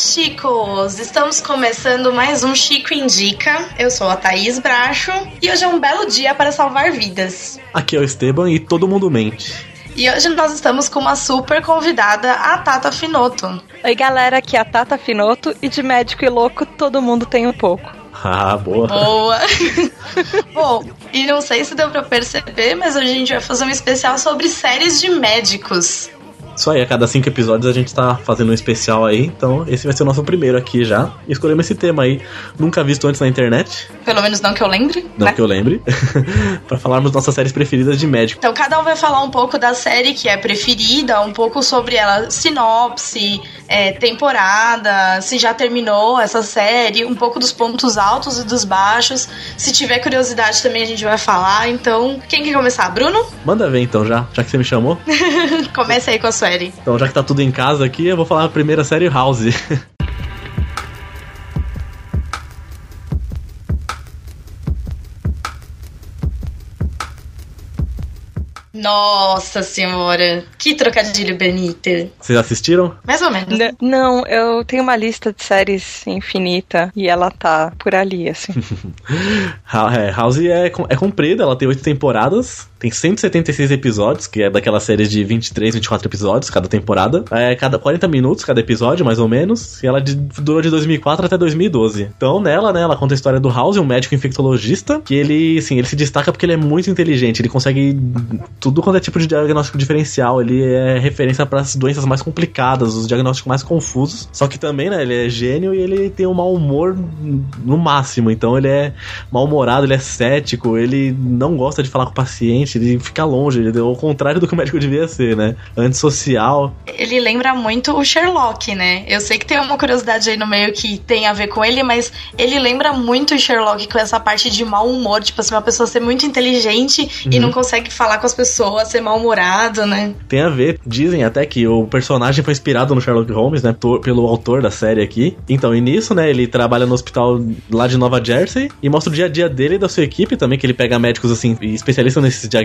chicos! Estamos começando mais um Chico Indica. Eu sou a Thaís Bracho e hoje é um belo dia para salvar vidas. Aqui é o Esteban e todo mundo mente. E hoje nós estamos com uma super convidada, a Tata Finoto. Oi, galera, aqui é a Tata Finoto e de médico e louco todo mundo tem um pouco. Ah, boa. Boa. Bom, e não sei se deu pra perceber, mas hoje a gente vai fazer um especial sobre séries de médicos. Isso aí, a cada cinco episódios a gente tá fazendo um especial aí, então esse vai ser o nosso primeiro aqui já. Escolhemos esse tema aí, nunca visto antes na internet. Pelo menos não que eu lembre. Não né? que eu lembre. para falarmos nossas séries preferidas de médico. Então cada um vai falar um pouco da série que é preferida, um pouco sobre ela, sinopse, é, temporada, se já terminou essa série, um pouco dos pontos altos e dos baixos. Se tiver curiosidade também a gente vai falar. Então, quem quer começar? Bruno? Manda ver então já, já que você me chamou. Comece aí com a sua série. Então, já que tá tudo em casa aqui, eu vou falar a primeira série House. Nossa senhora, que trocadilho bonito. Vocês assistiram? Mais ou menos. N não, eu tenho uma lista de séries infinita e ela tá por ali, assim. É, House é, é comprida, ela tem oito temporadas, tem 176 episódios, que é daquela série de 23, 24 episódios cada temporada. É cada 40 minutos cada episódio, mais ou menos. E ela de, durou de 2004 até 2012. Então, nela, né, ela conta a história do House, um médico infectologista, que ele, assim, ele se destaca porque ele é muito inteligente, ele consegue tudo quanto é tipo de diagnóstico diferencial, ele é referência para as doenças mais complicadas, os diagnósticos mais confusos. Só que também, né, ele é gênio e ele tem um mau humor no máximo. Então ele é mal-humorado, ele é cético, ele não gosta de falar com o paciente, ele fica longe, ele é o contrário do que o médico devia ser, né? Antissocial. Ele lembra muito o Sherlock, né? Eu sei que tem uma curiosidade aí no meio que tem a ver com ele, mas ele lembra muito o Sherlock com essa parte de mau humor, tipo assim, uma pessoa ser muito inteligente uhum. e não consegue falar com as pessoas, ser mal-humorado, né? Tem a ver. Dizem até que o personagem foi inspirado no Sherlock Holmes, né? Pelo autor da série aqui. Então, e nisso, né? Ele trabalha no hospital lá de Nova Jersey e mostra o dia a dia dele e da sua equipe também, que ele pega médicos, assim, especialistas nesses diagnósticos,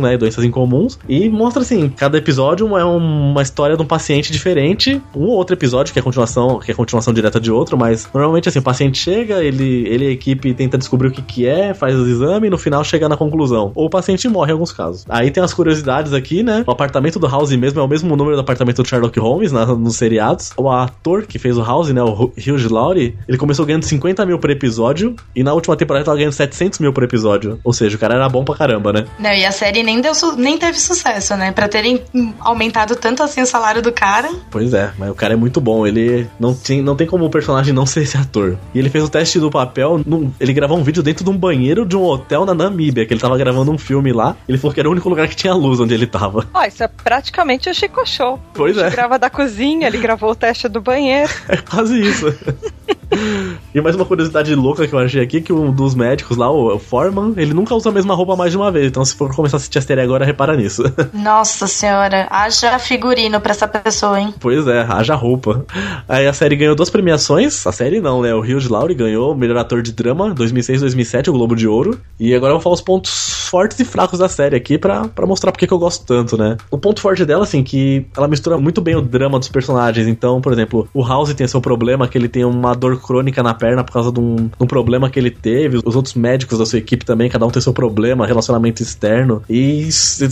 né? Doenças incomuns. E mostra, assim, cada episódio é uma história de um paciente diferente. Um ou outro episódio que é continuação, que é continuação direta de outro, mas normalmente, assim, o paciente chega, ele, ele e a equipe tenta descobrir o que que é, faz os exames e no final chega na conclusão. Ou o paciente morre em alguns casos. Aí tem as curiosidades aqui, né? O apartamento do House mesmo é o mesmo número do apartamento do Sherlock Holmes na, nos seriados. O ator que fez o House, né? O Hugh Laurie, ele começou ganhando 50 mil por episódio e na última temporada ele tava ganhando 700 mil por episódio. Ou seja, o cara era bom pra caramba, né? Não, e a série nem, deu nem teve sucesso, né? Pra terem aumentado tanto assim o salário do cara. Pois é, mas o cara é muito bom. Ele não tem, não tem como o personagem não ser esse ator. E ele fez o teste do papel. No, ele gravou um vídeo dentro de um banheiro de um hotel na Namíbia, que ele tava gravando um filme lá. Ele falou que era o único lugar que tinha luz onde ele tava. Ó, oh, isso é praticamente o Chico Show. Pois ele é. grava da cozinha, ele gravou o teste do banheiro. É quase isso. e mais uma curiosidade louca que eu achei aqui, que um dos médicos lá, o Foreman, ele nunca usa a mesma roupa mais de uma vez. Então se for começar a assistir a série agora, repara nisso. Nossa senhora, haja figurino pra essa pessoa, hein? Pois é, haja roupa. Aí a série ganhou duas premiações. A série não, né? O Hugh Laurie ganhou o melhor ator de drama 2006 2007, o Globo de Ouro. E agora eu vou falar os pontos fortes e fracos da série aqui pra, pra mostrar porque que eu gosto tanto, né? O ponto forte dela, assim, que ela mistura muito bem o drama dos personagens. Então, por exemplo, o House tem seu problema, que ele tem uma dor crônica na perna perna por causa de um, de um problema que ele teve. Os outros médicos da sua equipe também, cada um tem seu problema, relacionamento externo. E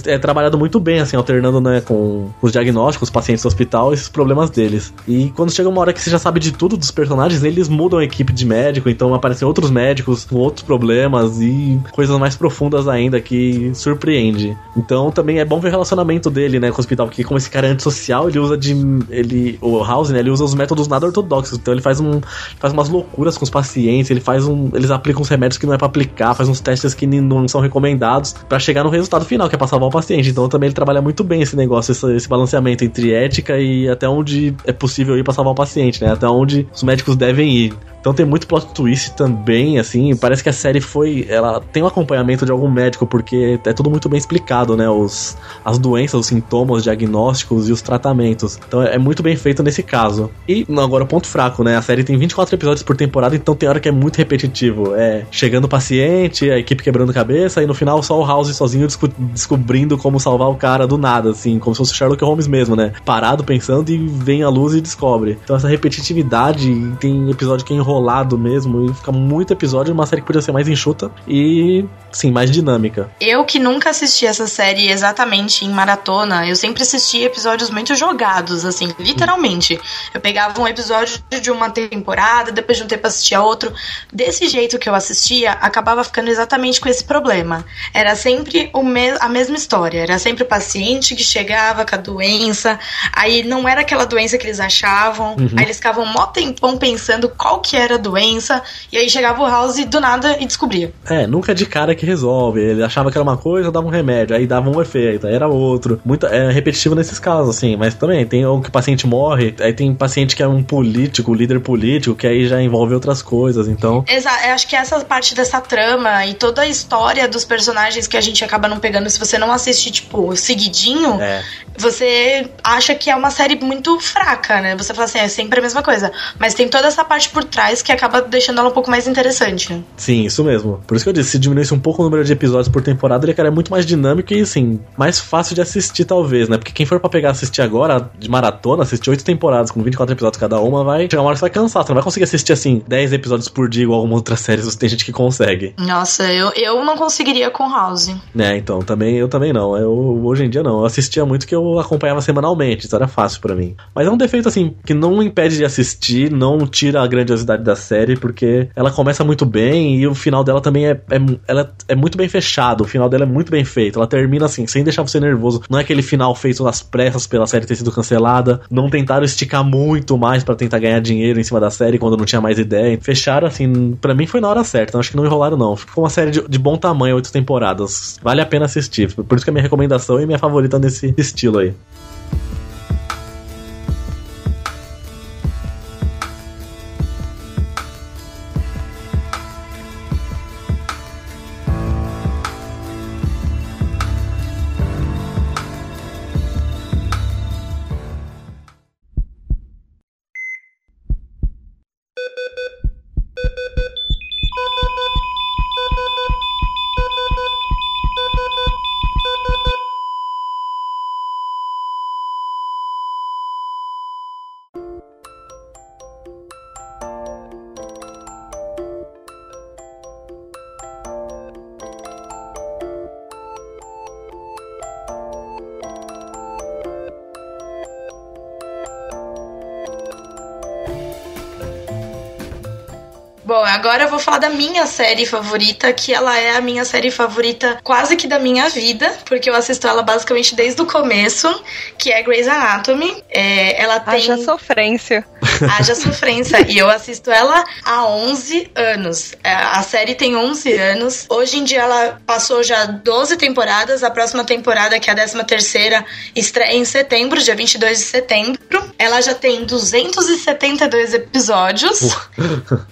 é trabalhado muito bem, assim, alternando, né, com os diagnósticos, os pacientes do hospital, esses problemas deles. E quando chega uma hora que você já sabe de tudo dos personagens, eles mudam a equipe de médico, então aparecem outros médicos com outros problemas e coisas mais profundas ainda que surpreende. Então também é bom ver o relacionamento dele, né, com o hospital, porque como esse cara é antissocial, ele usa de. ele. O House, né, ele usa os métodos nada ortodoxos. Então ele faz um. faz umas loucuras com os pacientes, ele faz um. Eles aplicam uns remédios que não é para aplicar, faz uns testes que não são recomendados para chegar no resultado final, que é pra salvar o paciente. Então também ele trabalha muito bem esse negócio, esse, esse balanceamento entre ética e até onde é possível ir pra salvar o paciente, né? Até onde os médicos devem ir. Então tem muito plot twist também, assim. Parece que a série foi. Ela tem um acompanhamento de algum médico, porque é tudo muito bem explicado, né? Os, as doenças, os sintomas, os diagnósticos e os tratamentos. Então é muito bem feito nesse caso. E agora o ponto fraco, né? A série tem 24 episódios por temporada, então tem hora que é muito repetitivo. É chegando o paciente, a equipe quebrando cabeça, e no final só o House sozinho desco descobrindo como salvar o cara do nada, assim, como se fosse Sherlock Holmes mesmo, né? Parado pensando e vem a luz e descobre. Então essa repetitividade tem episódio que é enrola enrolado mesmo e fica muito episódio, uma série que podia ser mais enxuta e, sim, mais dinâmica. Eu que nunca assisti essa série exatamente em maratona, eu sempre assisti episódios muito jogados, assim, literalmente. Eu pegava um episódio de uma temporada, depois de um tempo assistia outro. Desse jeito que eu assistia, acabava ficando exatamente com esse problema. Era sempre o me a mesma história, era sempre o paciente que chegava com a doença, aí não era aquela doença que eles achavam, uhum. aí eles ficavam mó tempão pensando qual que era era doença, e aí chegava o House do nada e descobria. É, nunca de cara que resolve. Ele achava que era uma coisa, dava um remédio, aí dava um efeito, aí era outro. Muito, é repetitivo nesses casos, assim, mas também tem o que o paciente morre, aí tem paciente que é um político, líder político, que aí já envolve outras coisas, então. Exato, eu acho que essa parte dessa trama e toda a história dos personagens que a gente acaba não pegando, se você não assiste, tipo, seguidinho, é. Você acha que é uma série muito fraca, né? Você fala assim, é sempre a mesma coisa. Mas tem toda essa parte por trás que acaba deixando ela um pouco mais interessante, né? Sim, isso mesmo. Por isso que eu disse, se diminuísse um pouco o número de episódios por temporada, ele cara, é muito mais dinâmico e, assim, mais fácil de assistir, talvez, né? Porque quem for pra pegar assistir agora, de maratona, assistir oito temporadas com 24 episódios cada uma, vai chegar uma hora que você vai cansar. Você não vai conseguir assistir, assim, 10 episódios por dia, igual algumas outras séries, tem gente que consegue. Nossa, eu, eu não conseguiria com House. É, então, também, eu também não. Eu, hoje em dia, não. Eu assistia muito que eu acompanhava semanalmente, isso era fácil para mim. Mas é um defeito, assim, que não impede de assistir, não tira a grandiosidade da série, porque ela começa muito bem e o final dela também é, é, ela é muito bem fechado. O final dela é muito bem feito. Ela termina assim, sem deixar você nervoso. Não é aquele final feito nas pressas pela série ter sido cancelada. Não tentaram esticar muito mais para tentar ganhar dinheiro em cima da série quando não tinha mais ideia. Fecharam assim, para mim foi na hora certa. Então acho que não enrolaram, não. Ficou uma série de, de bom tamanho, oito temporadas. Vale a pena assistir. Por isso que é minha recomendação e minha favorita nesse estilo aí. Agora eu vou falar da minha série favorita, que ela é a minha série favorita quase que da minha vida, porque eu assisto ela basicamente desde o começo, que é Grey's Anatomy. É, ela tem. Haja sofrência. Haja sofrência. e eu assisto ela há 11 anos. É, a série tem 11 anos. Hoje em dia ela passou já 12 temporadas. A próxima temporada, que é a 13 terceira, estreia em setembro, dia 22 de setembro. Ela já tem 272 episódios.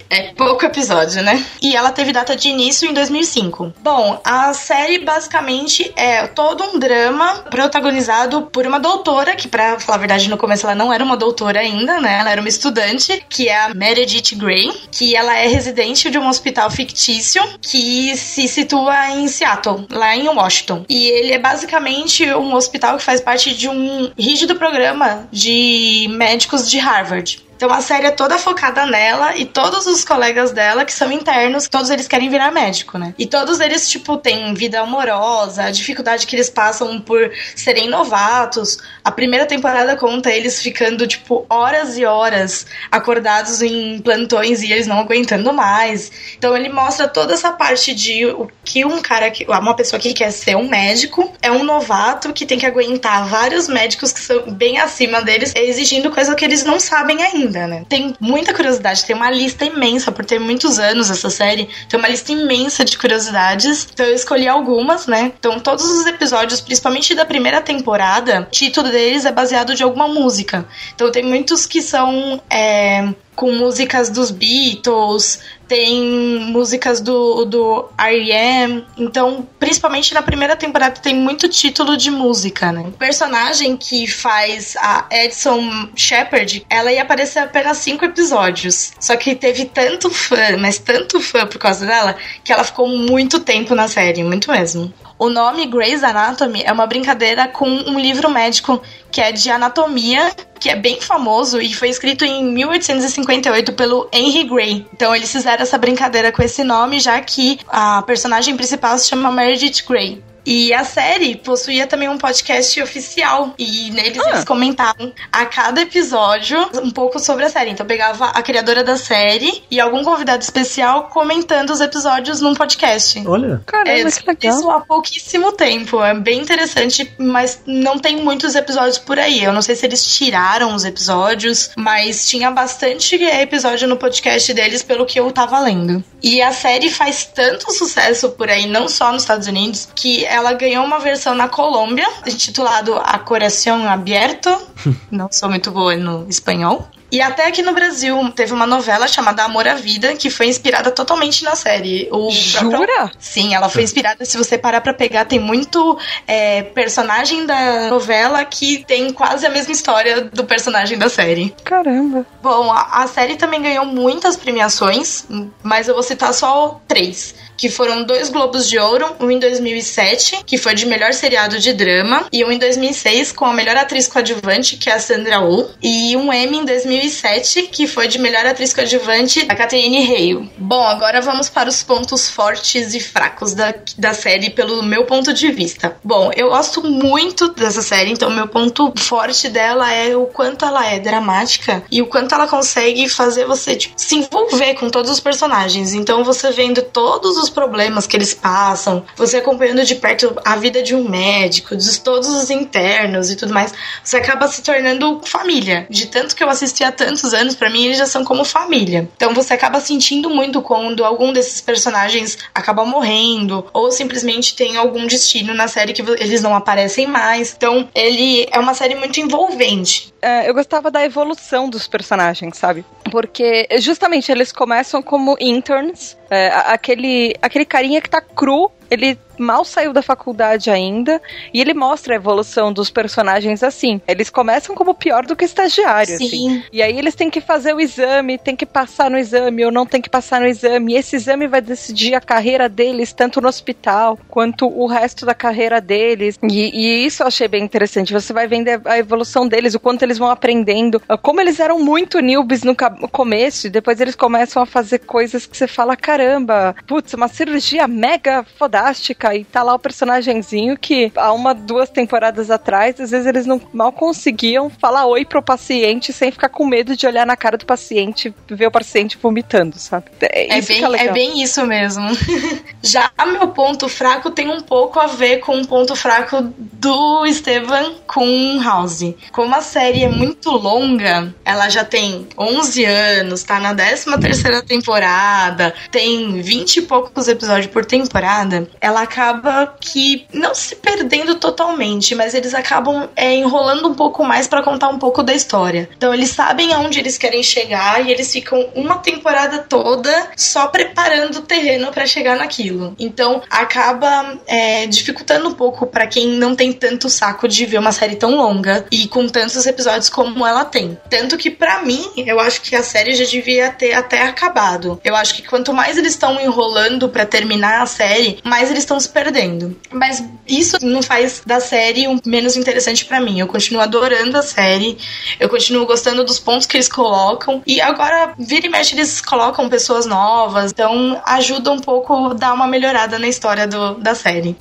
é pouco episódio, né? E ela teve data de início em 2005. Bom, a série basicamente é todo um drama protagonizado por uma doutora, que pra falar a verdade, no começo ela não era uma doutora ainda, né? Ela era uma estudante, que é a Meredith Grey, que ela é residente de um hospital fictício que se situa em Seattle, lá em Washington. E ele é basicamente um hospital que faz parte de um rígido programa de médicos de Harvard. Então a série é toda focada nela e todos os colegas dela que são internos, todos eles querem virar médico, né? E todos eles, tipo, têm vida amorosa, a dificuldade que eles passam por serem novatos. A primeira temporada conta eles ficando, tipo, horas e horas acordados em plantões e eles não aguentando mais. Então ele mostra toda essa parte de o que um cara, uma pessoa que quer ser um médico, é um novato que tem que aguentar vários médicos que são bem acima deles, exigindo coisa que eles não sabem ainda, né? Tem muita curiosidade, tem uma lista imensa, por ter muitos anos essa série, tem uma lista imensa de curiosidades. Então eu escolhi algumas, né? Então todos os episódios, principalmente da primeira temporada, o título deles é baseado de alguma música. Então tem muitos que são é, com músicas dos Beatles, tem músicas do, do R.E.M. Então, principalmente na primeira temporada, tem muito título de música, né? O personagem que faz a Edson Shepard, ela ia aparecer apenas cinco episódios. Só que teve tanto fã, mas tanto fã por causa dela, que ela ficou muito tempo na série, muito mesmo. O nome Grey's Anatomy é uma brincadeira com um livro médico que é de anatomia, que é bem famoso e foi escrito em 1858 pelo Henry Gray. Então eles fizeram essa brincadeira com esse nome, já que a personagem principal se chama Meredith Grey. E a série possuía também um podcast oficial. E neles ah. eles comentavam a cada episódio um pouco sobre a série. Então pegava a criadora da série e algum convidado especial comentando os episódios num podcast. Olha. Caramba, é, que legal. Isso há pouquíssimo tempo. É bem interessante, mas não tem muitos episódios por aí. Eu não sei se eles tiraram os episódios, mas tinha bastante episódio no podcast deles, pelo que eu tava lendo. E a série faz tanto sucesso por aí, não só nos Estados Unidos, que ela ganhou uma versão na Colômbia, intitulado A Coração Abierto. Não sou muito boa no espanhol. E até aqui no Brasil teve uma novela chamada Amor à Vida, que foi inspirada totalmente na série. O Jura? Próprio... Sim, ela foi inspirada. Se você parar pra pegar, tem muito é, personagem da novela que tem quase a mesma história do personagem da série. Caramba. Bom, a, a série também ganhou muitas premiações, mas eu vou citar só três que foram dois Globos de Ouro, um em 2007, que foi de melhor seriado de drama, e um em 2006 com a melhor atriz coadjuvante, que é a Sandra Oh, e um Emmy em 2007, que foi de melhor atriz coadjuvante, a Catherine Hale. Bom, agora vamos para os pontos fortes e fracos da, da série, pelo meu ponto de vista. Bom, eu gosto muito dessa série, então meu ponto forte dela é o quanto ela é dramática e o quanto ela consegue fazer você tipo, se envolver com todos os personagens. Então você vendo todos os os problemas que eles passam, você acompanhando de perto a vida de um médico, de todos os internos e tudo mais, você acaba se tornando família. De tanto que eu assisti há tantos anos, para mim eles já são como família. Então você acaba sentindo muito quando algum desses personagens acaba morrendo ou simplesmente tem algum destino na série que eles não aparecem mais. Então ele é uma série muito envolvente. É, eu gostava da evolução dos personagens, sabe? Porque justamente eles começam como interns, é, aquele, aquele carinha que tá cru, ele mal saiu da faculdade ainda e ele mostra a evolução dos personagens assim. Eles começam como pior do que estagiário, Sim. assim. E aí eles têm que fazer o exame, tem que passar no exame ou não tem que passar no exame. E esse exame vai decidir a carreira deles, tanto no hospital quanto o resto da carreira deles. E, e isso eu achei bem interessante. Você vai vendo a evolução deles, o quanto eles vão aprendendo, como eles eram muito newbies no começo, e depois eles começam a fazer coisas que você fala: caramba, putz, uma cirurgia mega fodástica e tá lá o personagemzinho que há uma, duas temporadas atrás, às vezes eles não mal conseguiam falar oi pro paciente sem ficar com medo de olhar na cara do paciente, ver o paciente vomitando, sabe? É, é bem, é, é, bem isso mesmo. Já meu ponto fraco tem um pouco a ver com o ponto fraco do Esteban com House. Como a série é muito longa, ela já tem 11 anos, tá na 13 terceira temporada, tem 20 e poucos episódios por temporada, ela acaba que não se perdendo totalmente, mas eles acabam é, enrolando um pouco mais para contar um pouco da história. Então eles sabem aonde eles querem chegar e eles ficam uma temporada toda só preparando o terreno para chegar naquilo. Então acaba é, dificultando um pouco para quem não tem tanto saco de ver uma série tão longa e com tantos episódios como ela tem. Tanto que para mim, eu acho que a série já devia ter até acabado. Eu acho que quanto mais eles estão enrolando para terminar a série, mais eles estão perdendo. Mas isso não faz da série um menos interessante para mim. Eu continuo adorando a série, eu continuo gostando dos pontos que eles colocam. E agora, vira e mexe, eles colocam pessoas novas, então ajuda um pouco a dar uma melhorada na história do, da série.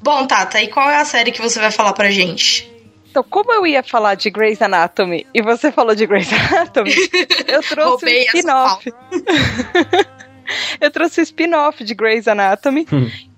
Bom, Tata, e qual é a série que você vai falar pra gente? Então, como eu ia falar de Grey's Anatomy e você falou de Grey's Anatomy, eu trouxe um spin-off. eu trouxe um spin-off de Grey's Anatomy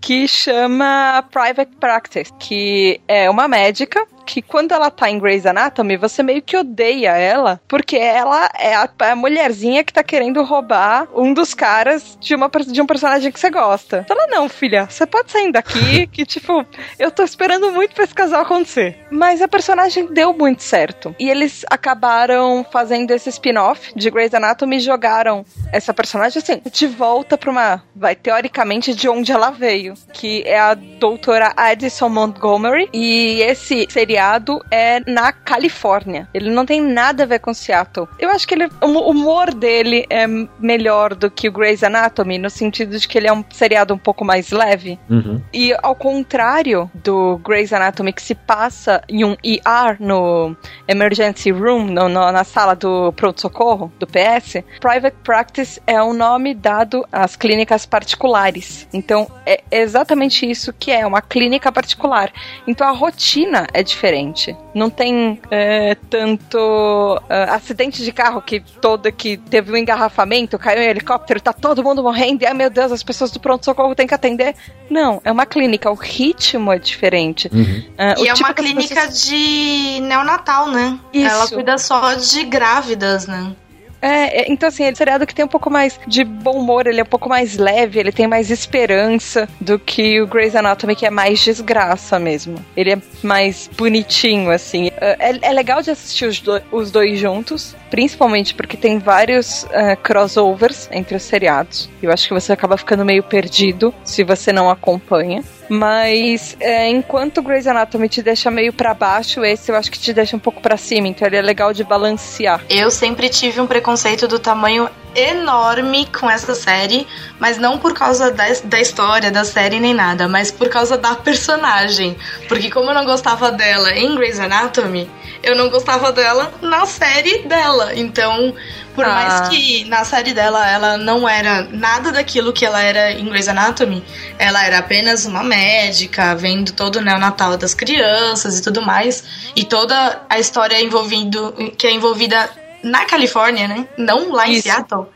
que chama Private Practice, que é uma médica que quando ela tá em Grey's Anatomy, você meio que odeia ela, porque ela é a, a mulherzinha que tá querendo roubar um dos caras de, uma, de um personagem que você gosta. Fala, não, filha, você pode sair daqui, que tipo, eu tô esperando muito pra esse casal acontecer. Mas a personagem deu muito certo. E eles acabaram fazendo esse spin-off de Grey's Anatomy e jogaram essa personagem, assim, de volta pra uma, vai, teoricamente, de onde ela veio, que é a doutora Addison Montgomery. E esse seria seriado é na Califórnia. Ele não tem nada a ver com Seattle. Eu acho que ele, o humor dele é melhor do que o Grey's Anatomy, no sentido de que ele é um seriado um pouco mais leve. Uhum. E ao contrário do Grey's Anatomy, que se passa em um ER no Emergency Room, no, no, na sala do pronto-socorro, do PS, Private Practice é o um nome dado às clínicas particulares. Então, é exatamente isso que é, uma clínica particular. Então, a rotina é diferente diferente. Não tem é, tanto uh, acidente de carro que todo que teve um engarrafamento, caiu em um helicóptero, tá todo mundo morrendo e ai meu Deus, as pessoas do pronto-socorro têm que atender. Não, é uma clínica, o ritmo é diferente. Uhum. Uh, e é tipo uma clínica pessoas... de neonatal, né? Isso. Ela cuida só de grávidas, né? É, é, então assim, é um seriado que tem um pouco mais de bom humor, ele é um pouco mais leve, ele tem mais esperança do que o Grey's Anatomy, que é mais desgraça mesmo. Ele é mais bonitinho, assim. É, é legal de assistir os, do, os dois juntos, principalmente porque tem vários uh, crossovers entre os seriados. Eu acho que você acaba ficando meio perdido se você não acompanha. Mas é, enquanto Grey's Anatomy te deixa meio para baixo, esse eu acho que te deixa um pouco para cima, então ele é legal de balancear. Eu sempre tive um preconceito do tamanho enorme com essa série, mas não por causa da, da história da série nem nada, mas por causa da personagem. Porque como eu não gostava dela em Grey's Anatomy, eu não gostava dela na série dela. Então, por ah. mais que na série dela ela não era nada daquilo que ela era em Grey's Anatomy, ela era apenas uma médica, vendo todo o neonatal das crianças e tudo mais, e toda a história envolvendo que é envolvida na Califórnia, né? Não lá em Isso. Seattle.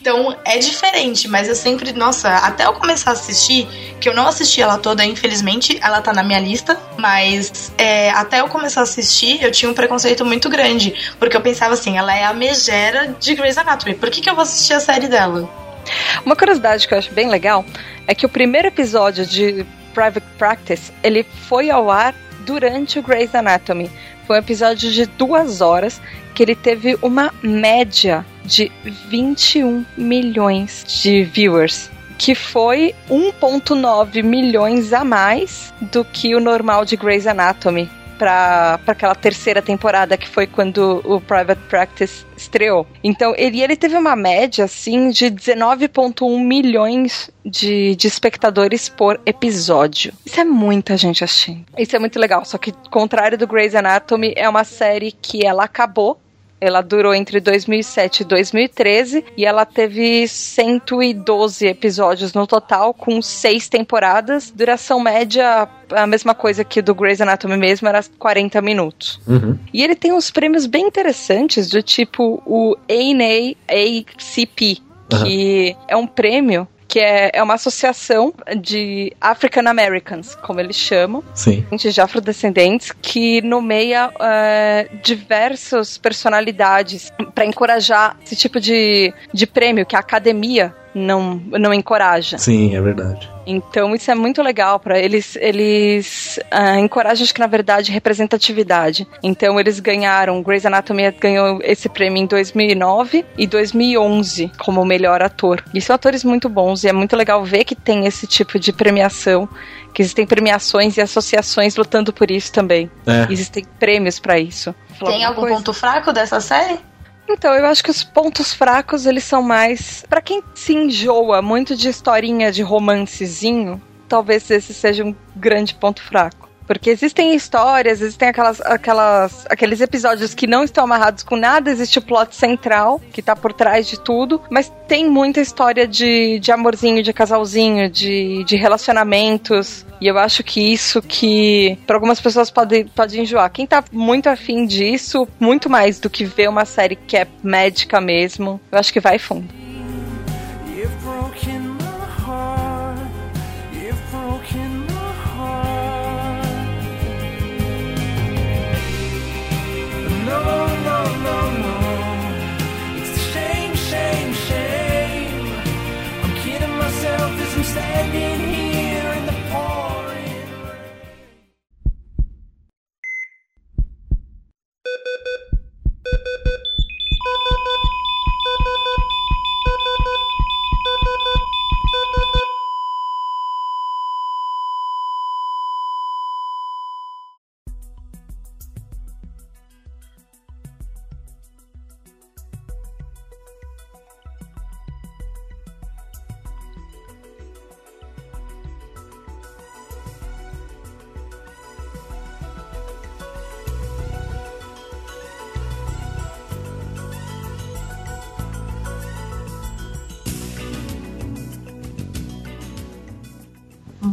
Então é diferente, mas eu sempre, nossa, até eu começar a assistir, que eu não assisti ela toda, infelizmente, ela tá na minha lista, mas é, até eu começar a assistir, eu tinha um preconceito muito grande, porque eu pensava assim, ela é a megera de Grey's Anatomy, por que, que eu vou assistir a série dela? Uma curiosidade que eu acho bem legal é que o primeiro episódio de Private Practice, ele foi ao ar durante o Grey's Anatomy. Foi um episódio de duas horas que ele teve uma média de 21 milhões de viewers. Que foi 1,9 milhões a mais do que o normal de Grey's Anatomy. Pra aquela terceira temporada, que foi quando o Private Practice estreou. Então, ele, ele teve uma média, assim, de 19,1 milhões de, de espectadores por episódio. Isso é muita gente assistindo. Isso é muito legal. Só que, contrário do Grey's Anatomy, é uma série que ela acabou ela durou entre 2007 e 2013 e ela teve 112 episódios no total, com seis temporadas. Duração média, a mesma coisa que do Grey's Anatomy mesmo, era 40 minutos. Uhum. E ele tem uns prêmios bem interessantes, do tipo o ANAACP, que é um prêmio que é, é uma associação de African Americans, como eles chamam, Sim. de afrodescendentes, que nomeia é, diversas personalidades para encorajar esse tipo de, de prêmio que a academia não, não encoraja. Sim, é verdade. Então isso é muito legal para eles. Eles ah, encorajam, acho que na verdade, representatividade. Então eles ganharam. Grey's Anatomy ganhou esse prêmio em 2009 e 2011 como melhor ator. E são atores muito bons e é muito legal ver que tem esse tipo de premiação. Que existem premiações e associações lutando por isso também. É. Existem prêmios para isso. Tem algum coisa? ponto fraco dessa série? Então, eu acho que os pontos fracos, eles são mais. Pra quem se enjoa muito de historinha de romancezinho, talvez esse seja um grande ponto fraco. Porque existem histórias, existem aquelas, aquelas, aqueles episódios que não estão amarrados com nada, existe o plot central, que tá por trás de tudo, mas tem muita história de, de amorzinho, de casalzinho, de, de relacionamentos. E eu acho que isso que para algumas pessoas pode, pode enjoar. Quem tá muito afim disso, muito mais do que ver uma série que é médica mesmo, eu acho que vai fundo.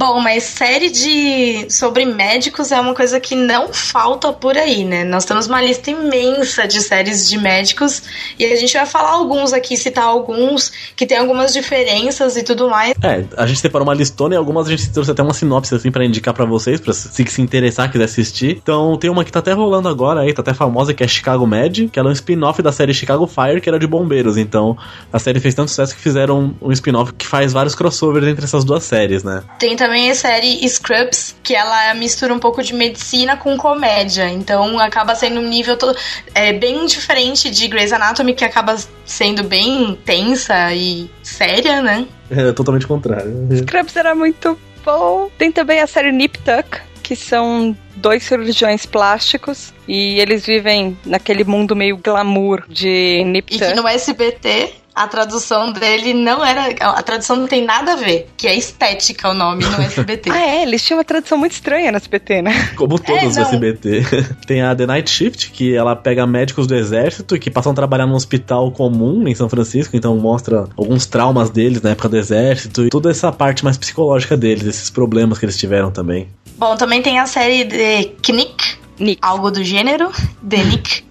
Bom, mas série de sobre médicos é uma coisa que não falta por aí, né? Nós temos uma lista imensa de séries de médicos e a gente vai falar alguns aqui, citar alguns que tem algumas diferenças e tudo mais. É, a gente separou uma listona e algumas a gente trouxe até uma sinopse assim pra indicar pra vocês, pra se se interessar, quiser assistir. Então tem uma que tá até rolando agora aí, tá até famosa, que é Chicago Med, que ela é um spin-off da série Chicago Fire, que era de bombeiros. Então a série fez tanto sucesso que fizeram um spin-off que faz vários crossovers entre essas duas séries, né? Tem também a série Scrubs, que ela mistura um pouco de medicina com comédia. Então acaba sendo um nível todo, é, bem diferente de Grey's Anatomy, que acaba sendo bem tensa e séria, né? É totalmente contrário. Scrubs era muito bom. Tem também a série Nip Tuck, que são dois cirurgiões plásticos e eles vivem naquele mundo meio glamour de Nip E que Tuck. no SBT a tradução dele não era. A tradução não tem nada a ver, que é estética o nome no SBT. Ah, é, eles tinham uma tradução muito estranha no SBT, né? Como todos É, não. SBT. Tem a The Night Shift, que ela pega médicos do exército que passam a trabalhar num hospital comum em São Francisco, então mostra alguns traumas deles na época do exército e toda essa parte mais psicológica deles, esses problemas que eles tiveram também. Bom, também tem a série de Knick, Nick. algo do gênero, The Nick.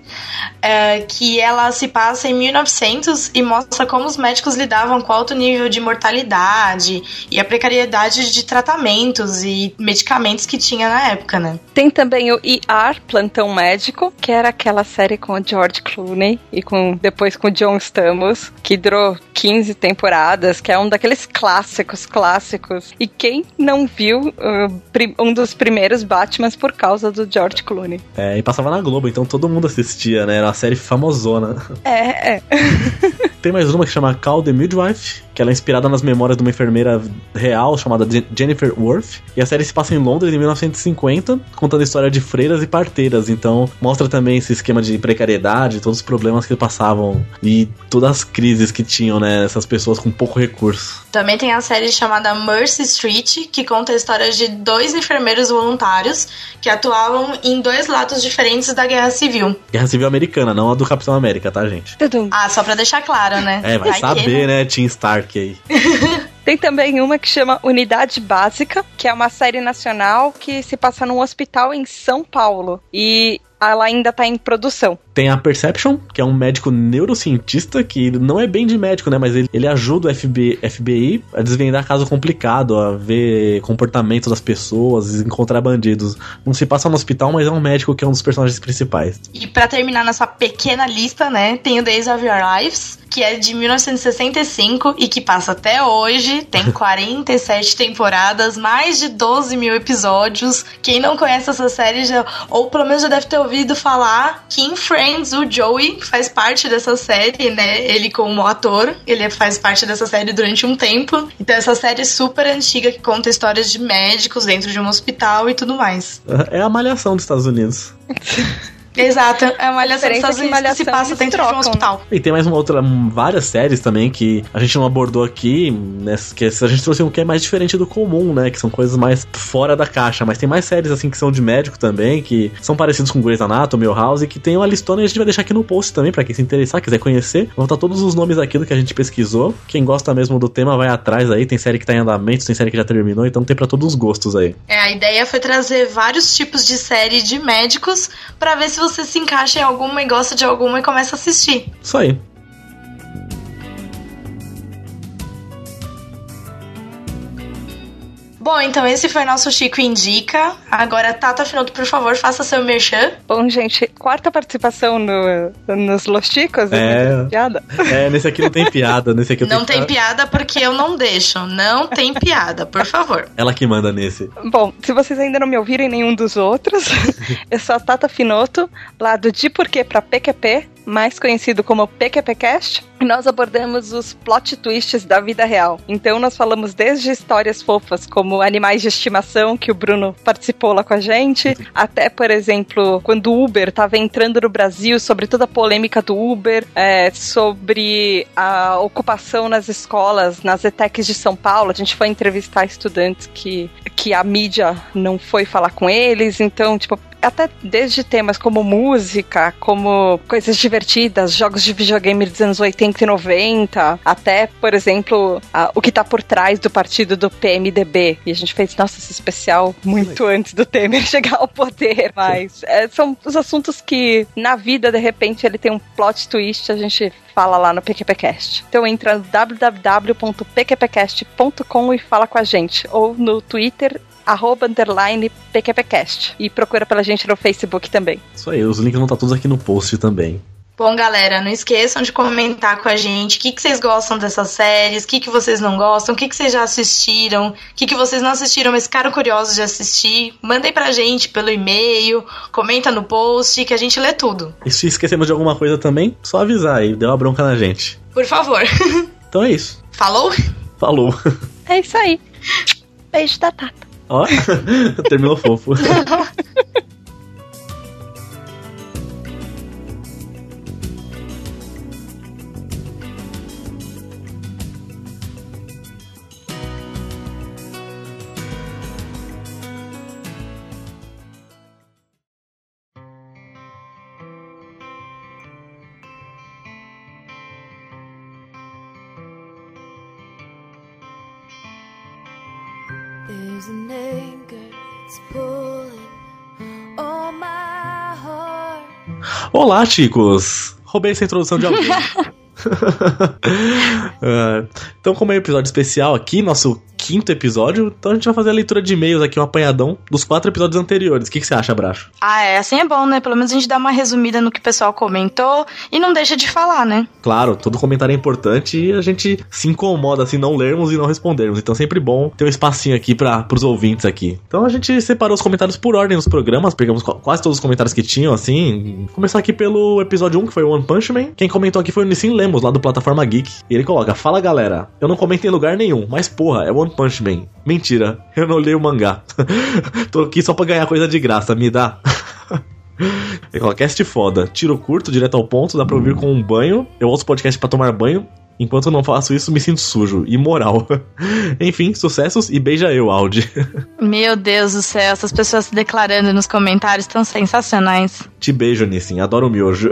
É, que ela se passa em 1900 e mostra como os médicos lidavam com alto nível de mortalidade e a precariedade de tratamentos e medicamentos que tinha na época, né? Tem também o ER, Plantão Médico, que era aquela série com o George Clooney e com depois com o John Stamos, que durou 15 temporadas, que é um daqueles clássicos, clássicos. E quem não viu uh, um dos primeiros Batmans por causa do George Clooney? É, e passava na Globo, então todo mundo assistia, né? Era uma série famosona. É, é. Tem mais uma que chama Call the Midwife, que ela é inspirada nas memórias de uma enfermeira real chamada Jennifer Worth. E a série se passa em Londres em 1950, contando a história de freiras e parteiras. Então mostra também esse esquema de precariedade, todos os problemas que passavam e todas as crises que tinham, né? Essas pessoas com pouco recurso. Também tem a série chamada Mercy Street, que conta a história de dois enfermeiros voluntários que atuavam em dois lados diferentes da Guerra Civil. Guerra Civil Americana, não a do Capitão América, tá, gente? Ah, só pra deixar claro, né? É, vai Vai que, saber, né, Team Stark aí. Tem também uma que chama Unidade Básica, que é uma série nacional que se passa num hospital em São Paulo. E ela ainda tá em produção. Tem a Perception, que é um médico neurocientista, que não é bem de médico, né? Mas ele, ele ajuda o FBI, FBI a desvendar caso complicado, a ver comportamento das pessoas, encontrar bandidos. Não se passa no hospital, mas é um médico que é um dos personagens principais. E pra terminar nossa pequena lista, né, tem o Days of Your Lives, que é de 1965 e que passa até hoje. Tem 47 temporadas, mais de 12 mil episódios. Quem não conhece essa série já, ou pelo menos já deve ter ouvido falar que em Friends o Joey faz parte dessa série, né? Ele como ator, ele faz parte dessa série durante um tempo. Então essa série é super antiga que conta histórias de médicos dentro de um hospital e tudo mais. É a malhação dos Estados Unidos. Exato, é uma alhação dos é Estados que Unidos que se Malhação passa eles dentro de um trocam, né? hospital. E tem mais uma outra, várias séries também que a gente não abordou aqui, né? Que a gente trouxe um que é mais diferente do comum, né? Que são coisas mais fora da caixa. Mas tem mais séries assim que são de médico também, que são parecidos com Grey's Anatomy ou House, que tem uma listona e a gente vai deixar aqui no post também, pra quem se interessar, quiser conhecer. Vão estar todos os nomes aqui do que a gente pesquisou. Quem gosta mesmo do tema vai atrás aí. Tem série que tá em andamento, tem série que já terminou, então tem pra todos os gostos aí. É, a ideia foi trazer vários tipos de série de médicos pra ver se você se encaixa em alguma e gosta de alguma e começa a assistir. Isso aí. Bom, então esse foi nosso Chico Indica. Agora, Tata Finoto, por favor, faça seu merchan. Bom, gente, quarta participação no, nos Los Chicos. É. Piada. É, nesse aqui não tem piada, nesse aqui Não tem piada porque eu não deixo. Não tem piada, por favor. Ela que manda nesse. Bom, se vocês ainda não me ouvirem nenhum dos outros, eu sou a Tata Finoto, lá do De Porquê pra PQP, mais conhecido como PQPcast. Nós abordamos os plot twists da vida real. Então nós falamos desde histórias fofas como animais de estimação, que o Bruno participou lá com a gente, até, por exemplo, quando o Uber estava entrando no Brasil, sobre toda a polêmica do Uber, é, sobre a ocupação nas escolas, nas ETECs de São Paulo. A gente foi entrevistar estudantes que, que a mídia não foi falar com eles, então, tipo, até desde temas como música, como coisas divertidas, jogos de videogame dos anos 80 e 90, até, por exemplo, a- o que tá por trás do partido do PMDB. E a gente fez, nossa, esse especial muito antes do Temer chegar ao poder. Mas é, são os assuntos que, na vida, de repente, ele tem um plot twist, a gente fala lá no PQPcast. Então entra no www.pqpcast.com e fala com a gente. Ou no Twitter, arroba underline PQPcast. E procura pela gente no Facebook também. Isso aí, os links vão estar todos aqui no post também. Bom, galera, não esqueçam de comentar com a gente o que, que vocês gostam dessas séries, o que, que vocês não gostam, o que, que vocês já assistiram, o que, que vocês não assistiram, mas ficaram curiosos de assistir. Mandem pra gente pelo e-mail, comenta no post, que a gente lê tudo. E se esquecemos de alguma coisa também, só avisar aí, deu uma bronca na gente. Por favor. Então é isso. Falou? Falou. É isso aí. Beijo da Tata. Ó, terminou fofo. Olá, chicos! Roubei essa introdução de alguém. Ah, então, como é um episódio especial aqui, nosso quinto episódio, então a gente vai fazer a leitura de e-mails aqui, um apanhadão dos quatro episódios anteriores. O que, que você acha, Bracho? Ah, é, assim é bom, né? Pelo menos a gente dá uma resumida no que o pessoal comentou e não deixa de falar, né? Claro, todo comentário é importante e a gente se incomoda se não lermos e não respondermos. Então, sempre bom ter um espacinho aqui para os ouvintes aqui. Então, a gente separou os comentários por ordem nos programas, pegamos qu- quase todos os comentários que tinham, assim. Começar aqui pelo episódio 1, que foi o One Punch Man. Quem comentou aqui foi o Nissim Lemos, lá do Plataforma Geek. E ele coloca: Fala galera, eu não comentei em lugar nenhum, mas porra, é One Punch Man. Mentira, eu não leio o mangá. Tô aqui só pra ganhar coisa de graça, me dá. Ele coloca cast foda, tiro curto, direto ao ponto, dá pra ouvir com um banho. Eu ouço podcast pra tomar banho. Enquanto eu não faço isso, me sinto sujo. Imoral. Enfim, sucessos e beija eu, Audi. Meu Deus do céu, essas pessoas se declarando nos comentários estão sensacionais. Te beijo, Nissin. Adoro o miojo.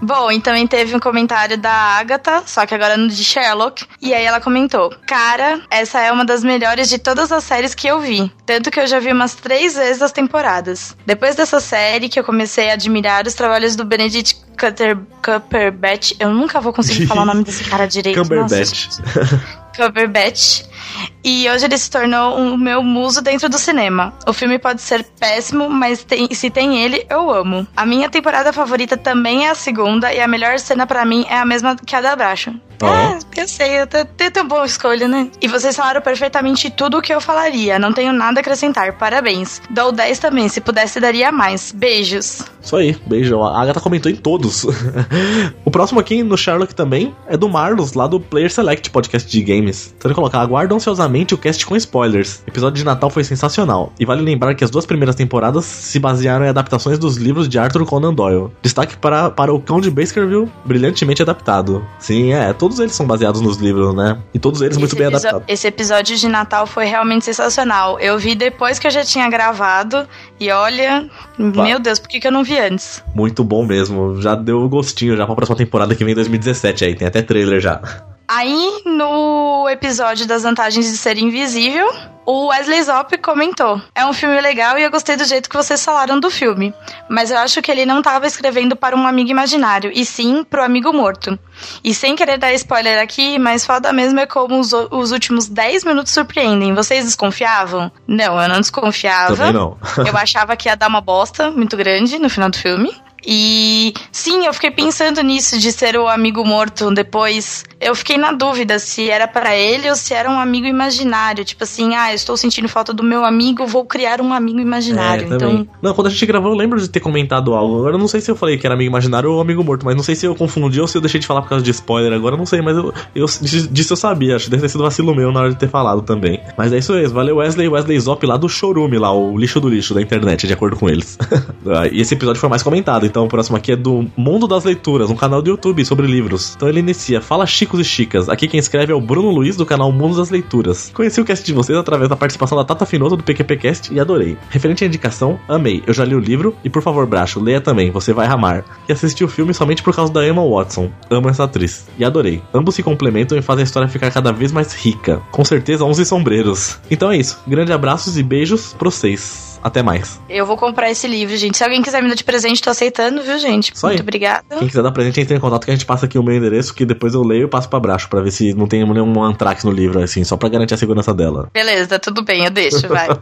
Bom, e também teve um comentário da Agatha, só que agora no de Sherlock. E aí ela comentou: Cara, essa é uma das melhores de todas as séries que eu vi. Tanto que eu já vi umas três vezes as temporadas. Depois dessa série que eu comecei a admirar os trabalhos do Benedict Cutter, Cumberbatch. Eu nunca vou conseguir falar o nome desse cara direito. Cumberbatch. Cumberbatch. E hoje ele se tornou o meu muso dentro do cinema. O filme pode ser péssimo, mas tem- se tem ele, eu amo. A minha temporada favorita também é a segunda, e a melhor cena pra mim é a mesma que a da Bracho. Ó. É, eu sei, eu te- tenho uma boa escolha, né? E vocês falaram perfeitamente tudo o que eu falaria. Não tenho nada a acrescentar. Parabéns. Dou 10 também. Se pudesse, daria mais. Beijos. Isso aí, beijo. A Agatha comentou em todos. o próximo aqui no Sherlock também é do Marlos, lá do Player Select Podcast de Games. Então ele coloca, aguarda ansiosamente o cast com spoilers. O episódio de Natal foi sensacional. E vale lembrar que as duas primeiras temporadas se basearam em adaptações dos livros de Arthur Conan Doyle. Destaque para, para o Cão de Baskerville, brilhantemente adaptado. Sim, é, todos eles são baseados nos livros, né? E todos eles muito esse, bem episo- adaptados. esse episódio de Natal foi realmente sensacional. Eu vi depois que eu já tinha gravado. E olha, meu Deus, por que, que eu não vi antes? Muito bom mesmo. Já deu gostinho já pra próxima temporada que vem em 2017 aí. Tem até trailer já. Aí, no episódio das vantagens de ser invisível, o Wesley Zop comentou: É um filme legal e eu gostei do jeito que vocês falaram do filme. Mas eu acho que ele não estava escrevendo para um amigo imaginário, e sim pro amigo morto. E sem querer dar spoiler aqui, mas foda mesmo é como os, o- os últimos 10 minutos surpreendem. Vocês desconfiavam? Não, eu não desconfiava. Também não. Eu achava que ia dar uma bosta muito grande no final do filme. E sim, eu fiquei pensando nisso de ser o amigo morto depois. Eu fiquei na dúvida se era pra ele ou se era um amigo imaginário. Tipo assim, ah, estou sentindo falta do meu amigo, vou criar um amigo imaginário. É, então, Não, quando a gente gravou, eu lembro de ter comentado algo. Agora eu não sei se eu falei que era amigo imaginário ou amigo morto, mas não sei se eu confundi ou se eu deixei de falar por causa de spoiler. Agora eu não sei, mas eu, eu disso eu sabia. Acho que deve ter sido vacilo meu na hora de ter falado também. Mas é isso mesmo. Valeu, Wesley Wesley Zop lá do Showroom, lá, o lixo do lixo da internet, de acordo com eles. Ah, e esse episódio foi mais comentado. Então o próximo aqui é do Mundo das Leituras, um canal do YouTube sobre livros. Então ele inicia: Fala Chicos e Chicas. Aqui quem escreve é o Bruno Luiz do canal Mundo das Leituras. Conheci o cast de vocês através da participação da Tata Finoto do PQPcast e adorei. Referente à indicação, amei. Eu já li o livro e por favor, Bracho, leia também, você vai amar. E assisti o filme somente por causa da Emma Watson. Amo essa atriz. E adorei. Ambos se complementam e fazem a história ficar cada vez mais rica. Com certeza, 11 sombreiros. Então é isso. Grande abraços e beijos pra vocês. Até mais. eu vou comprar esse livro, gente. Se alguém quiser me dar de presente, tô aceitando, viu, gente? Isso aí. Muito obrigada. Quem quiser dar presente, entra em contato que a gente passa aqui o meu endereço, que depois eu leio e passo pra Bracho, pra ver se não tem nenhum antrax no livro, assim, só pra garantir a segurança dela. Beleza, tudo bem, eu deixo, vai.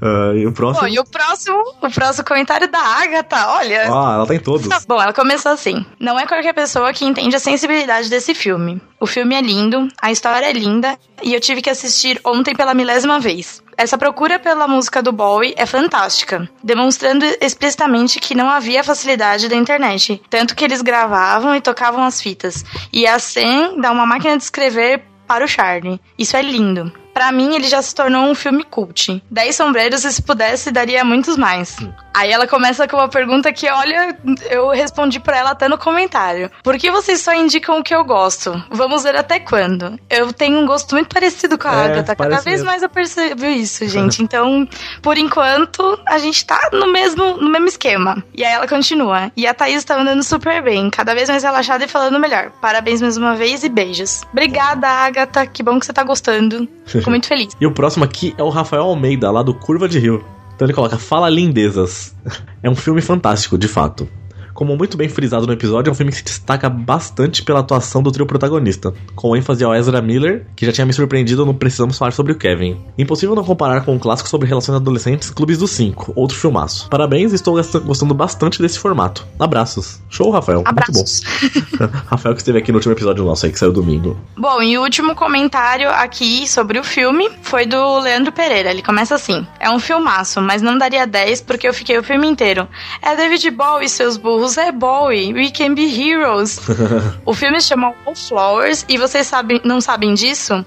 Ah, e o próximo. Bom, e o próximo, o próximo comentário da Agatha, olha. Ah, ela tá em todos. Bom, ela começou assim. Não é qualquer pessoa que entende a sensibilidade desse filme. O filme é lindo, a história é linda e eu tive que assistir ontem pela milésima vez. Essa procura pela música do Bowie é fantástica, demonstrando explicitamente que não havia facilidade da internet, tanto que eles gravavam e tocavam as fitas. E a Sam dá uma máquina de escrever para o Charlie. Isso é lindo. Pra mim, ele já se tornou um filme cult. Dez sombreiros, se pudesse, daria muitos mais. Aí ela começa com uma pergunta que, olha, eu respondi pra ela até no comentário. Por que vocês só indicam o que eu gosto? Vamos ver até quando. Eu tenho um gosto muito parecido com a É, Agatha. Cada parece vez mesmo. mais eu percebo isso, gente. Então, por enquanto, a gente tá no mesmo, no mesmo esquema. E aí ela continua. E a Thaís tá andando super bem, cada vez mais relaxada e falando melhor. Parabéns mais uma vez e beijos. Obrigada, Agatha. Que bom que você tá gostando. Fico muito feliz. E o próximo aqui é o Rafael Almeida, lá do Curva de Rio. Então ele coloca Fala Lindezas. É um filme fantástico, de fato. Como muito bem frisado no episódio, é um filme que se destaca bastante pela atuação do trio protagonista, com ênfase ao Ezra Miller, que já tinha me surpreendido no Precisamos Falar sobre o Kevin. Impossível não comparar com o um clássico sobre relações adolescentes Clubes dos Cinco, outro filmaço. Parabéns, estou gostando bastante desse formato. Abraços. Show, Rafael. Abraços. Muito bom. Rafael que esteve aqui no último episódio nosso aí, que saiu domingo. Bom, e o último comentário aqui sobre o filme foi do Leandro Pereira. Ele começa assim: É um filmaço, mas não daria 10 porque eu fiquei o filme inteiro. É David Bowie, seus burros. É Bowie. We can be heroes. o filme se chama All Flowers e vocês sabem, não sabem disso?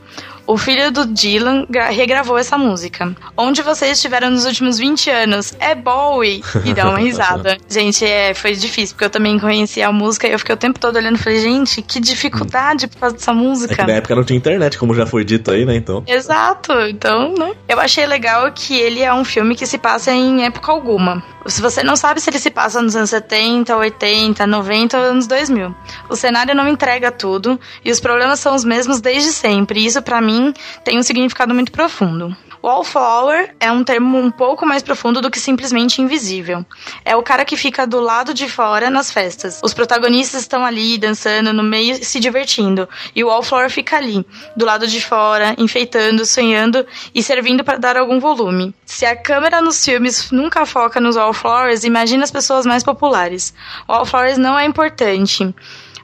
O filho do Dylan regravou essa música. Onde vocês estiveram nos últimos 20 anos? É Bowie! E dá uma risada. gente, é, foi difícil, porque eu também conhecia a música e eu fiquei o tempo todo olhando e falei, gente, que dificuldade por causa dessa música. É na época não tinha internet, como já foi dito aí, né? Então. Exato. Então, né? Eu achei legal que ele é um filme que se passa em época alguma. Se você não sabe se ele se passa nos anos 70, 80, 90 ou anos 2000. O cenário não entrega tudo e os problemas são os mesmos desde sempre. E isso, para mim, tem um significado muito profundo. Wallflower é um termo um pouco mais profundo do que simplesmente invisível. É o cara que fica do lado de fora nas festas. Os protagonistas estão ali dançando no meio, se divertindo, e o Wallflower fica ali, do lado de fora, enfeitando, sonhando e servindo para dar algum volume. Se a câmera nos filmes nunca foca nos Wallflowers, imagina as pessoas mais populares. Wallflowers não é importante,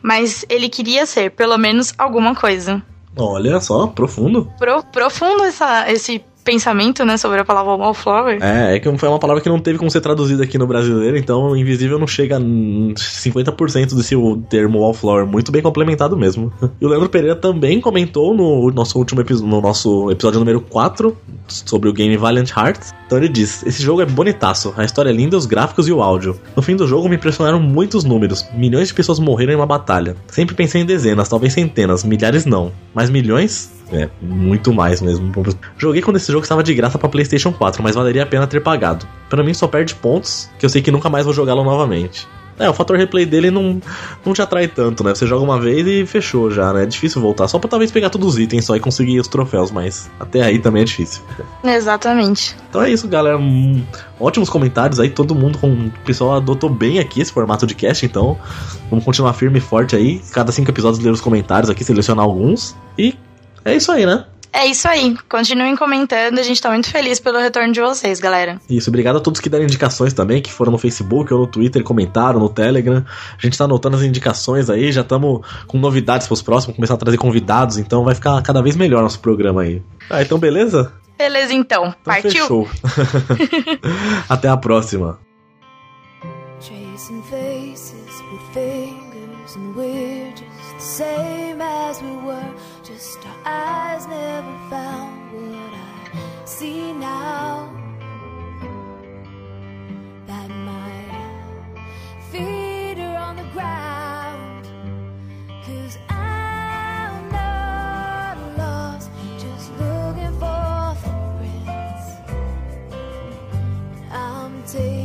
mas ele queria ser, pelo menos, alguma coisa. Olha só, profundo. Pro, profundo essa, esse pensamento, né, sobre a palavra wallflower. É, é que foi uma palavra que não teve como ser traduzida aqui no brasileiro, então invisível não chega a 50% desse termo wallflower, muito bem complementado mesmo. E o Leandro Pereira também comentou no nosso último episódio, no nosso episódio número 4, sobre o game Valiant Hearts. Então ele diz: Esse jogo é bonitaço, a história é linda, os gráficos e o áudio. No fim do jogo me impressionaram muitos números. Milhões de pessoas morreram em uma batalha. Sempre pensei em dezenas, talvez centenas, milhares não. Mas milhões? É, muito mais mesmo. Joguei quando esse jogo estava de graça para PlayStation 4, mas valeria a pena ter pagado. Para mim só perde pontos, que eu sei que nunca mais vou jogá-lo novamente. É, o fator replay dele não, não te atrai tanto, né? Você joga uma vez e fechou já, né? É difícil voltar. Só pra talvez pegar todos os itens só e conseguir os troféus, mas até aí também é difícil. Exatamente. Então é isso, galera. Ótimos comentários aí. Todo mundo, com, o pessoal adotou bem aqui esse formato de cast, então vamos continuar firme e forte aí. Cada cinco episódios ler os comentários aqui, selecionar alguns. E é isso aí, né? É isso aí. Continuem comentando. A gente tá muito feliz pelo retorno de vocês, galera. Isso. Obrigado a todos que deram indicações também, que foram no Facebook ou no Twitter, comentaram no Telegram. A gente tá anotando as indicações aí. Já estamos com novidades pros próximos, começar a trazer convidados. Então vai ficar cada vez melhor nosso programa aí. Ah, então beleza? Beleza, então. então Partiu. Fechou. Até a próxima. Faces with fingers and we're just the same as we were. eyes never found what I see now. That my feet are on the ground. Cause I'm not lost, just looking for footprints. I'm taking.